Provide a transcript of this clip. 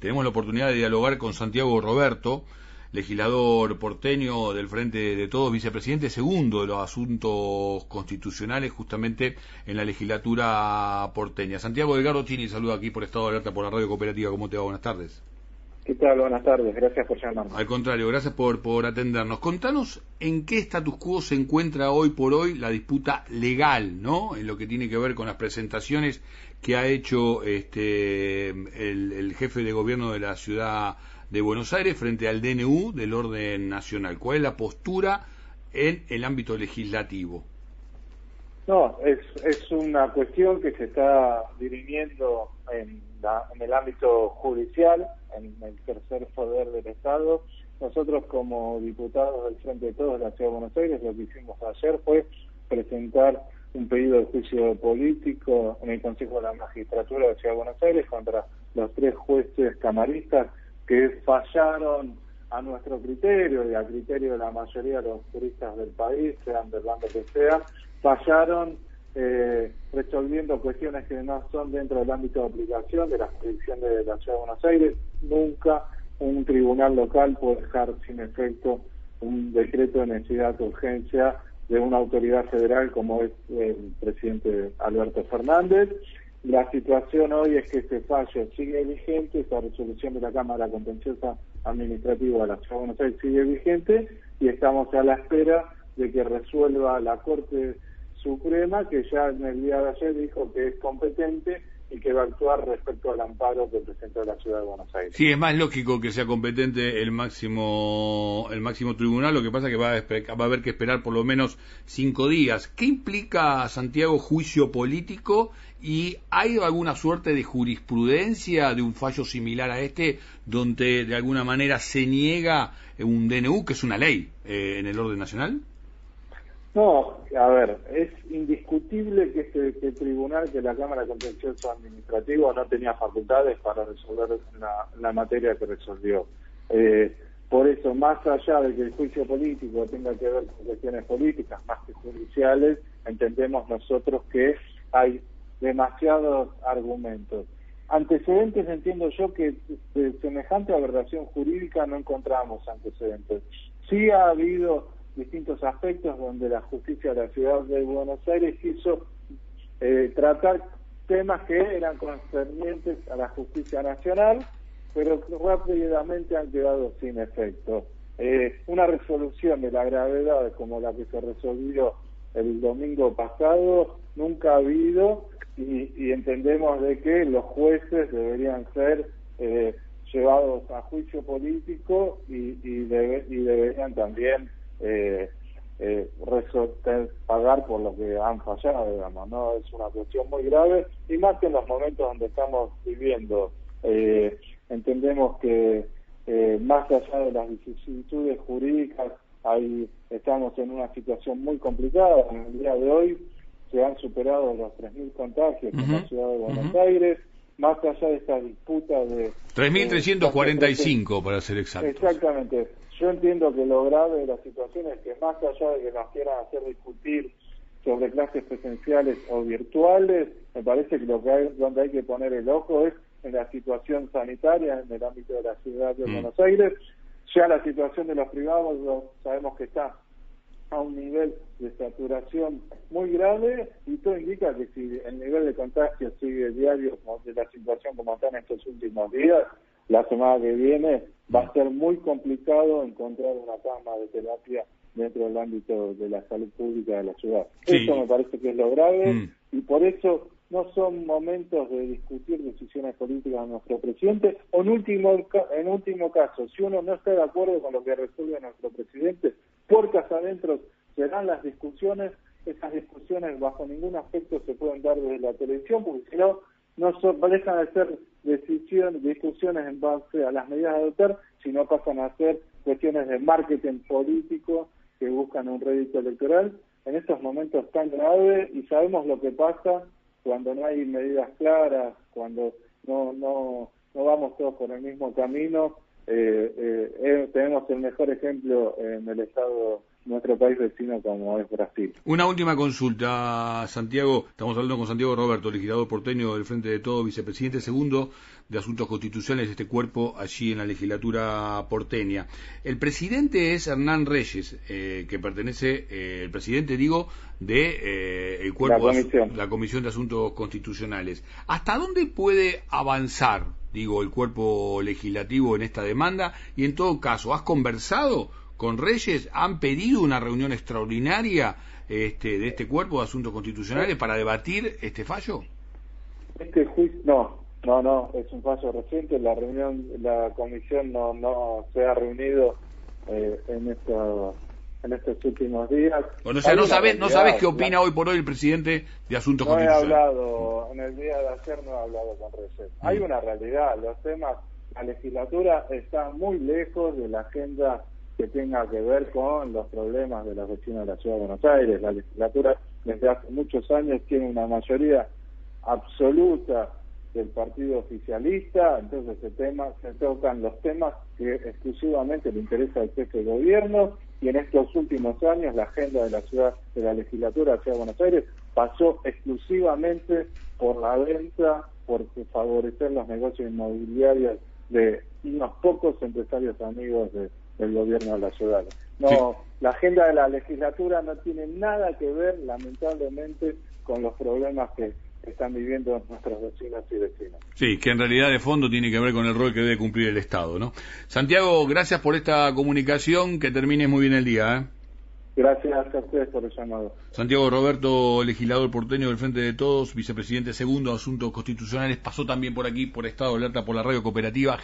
tenemos la oportunidad de dialogar con Santiago Roberto, legislador porteño del Frente de Todos, vicepresidente segundo de los asuntos constitucionales justamente en la legislatura porteña. Santiago Delgado Chini saluda aquí por Estado de Alerta por la Radio Cooperativa. ¿Cómo te va? Buenas tardes. ¿Qué? Buenas tardes. Gracias por llamarnos. Al contrario, gracias por, por atendernos. Contanos en qué status quo se encuentra hoy por hoy la disputa legal, ¿no? En lo que tiene que ver con las presentaciones que ha hecho este el jefe de gobierno de la ciudad de Buenos Aires frente al DNU del orden nacional. ¿Cuál es la postura en el ámbito legislativo? No, es, es una cuestión que se está dirimiendo en, en el ámbito judicial, en el tercer poder del Estado. Nosotros como diputados del Frente de Todos de la Ciudad de Buenos Aires lo que hicimos ayer fue presentar un pedido de juicio político en el Consejo de la Magistratura de la Ciudad de Buenos Aires contra los tres jueces camaristas que fallaron a nuestro criterio y a criterio de la mayoría de los turistas del país, sean del bando que sean, fallaron eh, resolviendo cuestiones que no son dentro del ámbito de aplicación de la jurisdicción de la Ciudad de Buenos Aires. Nunca un tribunal local puede dejar sin efecto un decreto de necesidad de urgencia de una autoridad federal como es el presidente Alberto Fernández. La situación hoy es que este fallo sigue vigente, esta resolución de la Cámara Contenciosa Administrativa de la Ciudad de Buenos Aires sigue vigente y estamos a la espera de que resuelva la Corte Suprema, que ya en el día de ayer dijo que es competente y que va a actuar respecto al amparo que presentó la ciudad de Buenos Aires. Sí, es más lógico que sea competente el máximo el máximo tribunal, lo que pasa es que va a, haber que esperar por lo menos cinco días. ¿Qué implica, Santiago, juicio político y hay alguna suerte de jurisprudencia de un fallo similar a este donde de alguna manera se niega un DNU, que es una ley, eh, en el orden nacional? No, a ver, es indiscutible que este tribunal, que la Cámara Contencioso Administrativo no tenía facultades para resolver la, materia que resolvió. Eh, por eso, más allá de que el juicio político tenga que ver con cuestiones políticas más que judiciales, entendemos nosotros que hay demasiados argumentos. Antecedentes entiendo yo que de semejante aberración jurídica no encontramos antecedentes. Sí ha habido distintos aspectos donde la justicia de la ciudad de Buenos Aires quiso eh, tratar temas que eran concernientes a la justicia nacional, pero rápidamente han quedado sin efecto. Eh, una resolución de la gravedad como la que se resolvió el domingo pasado nunca ha habido y, entendemos de que los jueces deberían ser eh, llevados a juicio político y, y deberían también eh, eh, pagar por lo que han fallado, digamos, ¿no? Es una cuestión muy grave y más que en los momentos donde estamos viviendo. Eh, entendemos que eh, más allá de las vicisitudes jurídicas, ahí estamos en una situación muy complicada. En el día de hoy se han superado los 3.000 contagios en la ciudad de Buenos Aires más allá de esta disputa de... 3.345 para ser exacto. Exactamente. Yo entiendo que lo grave de la situación es que más allá de que nos quieran hacer discutir sobre clases presenciales o virtuales, me parece que lo que hay, donde hay que poner el ojo es en la situación sanitaria en el ámbito de la ciudad de mm. Buenos Aires. Ya la situación de los privados sabemos que está a un nivel de saturación muy grave y todo indica que si el nivel de contagio sigue diario de la situación como está en estos últimos días, la semana que viene va a ser muy complicado encontrar una cama de terapia dentro del ámbito de la salud pública de la ciudad. Eso me parece que es lo grave mm. y por eso no son momentos de discutir decisiones políticas de nuestro presidente o en último en último caso, si uno no está de acuerdo con lo que resuelve nuestro presidente, puertas adentro serán las discusiones, esas discusiones bajo ningún aspecto se pueden dar desde la televisión porque si no no son, dejan de ser decisiones, discusiones en base a las medidas a adoptar, sino pasan a ser cuestiones de marketing político que buscan un rédito electoral en estos momentos tan graves y sabemos lo que pasa cuando no hay medidas claras, cuando no, no, no vamos todos por el mismo camino. Eh, eh, eh tenemos el mejor ejemplo en el estado nuestro país vecino como es Brasil. Una última consulta, Santiago. Estamos hablando con Santiago Roberto, legislador porteño del Frente de Todo, vicepresidente segundo de Asuntos Constitucionales de este cuerpo allí en la legislatura porteña. El presidente es Hernán Reyes, eh, que pertenece, eh, el presidente digo, de eh, el cuerpo la comisión. la comisión de Asuntos Constitucionales. ¿Hasta dónde puede avanzar, digo, el cuerpo legislativo en esta demanda? Y en todo caso, ¿has conversado? Con Reyes han pedido una reunión extraordinaria este, de este cuerpo de asuntos constitucionales para debatir este fallo? Este juicio, no, no, no, es un fallo reciente. La reunión, la comisión no, no se ha reunido eh, en estos en estos últimos días. Bueno, o sea, no sabes, no sabes qué opina hoy por hoy el presidente de Asuntos no Constitucionales. No he hablado, en el día de ayer no he hablado con Reyes. Hay Mm. una realidad, los temas, la legislatura está muy lejos de la agenda que tenga que ver con los problemas de los vecinos de la Ciudad de Buenos Aires. La legislatura desde hace muchos años tiene una mayoría absoluta del partido oficialista, entonces se, tocan los temas que exclusivamente le interesa al jefe de gobierno y en estos últimos años la agenda de la ciudad de la legislatura de Buenos Aires pasó exclusivamente por la venta, por favorecer los negocios inmobiliarios de unos pocos empresarios amigos de, del gobierno de la ciudad. No, Sí. la agenda de la legislatura no tiene nada que ver, lamentablemente, con los problemas que están viviendo nuestros vecinos y vecinas. Sí, que en realidad de fondo tiene que ver con el rol que debe cumplir el Estado, ¿no? Santiago, gracias por esta comunicación, que termine muy bien el día, ¿eh? Gracias a ustedes por el llamado. Santiago Roberto, legislador porteño del Frente de Todos, vicepresidente segundo de Asuntos Constitucionales, pasó también por aquí, por Estado de Alerta, por la radio cooperativa.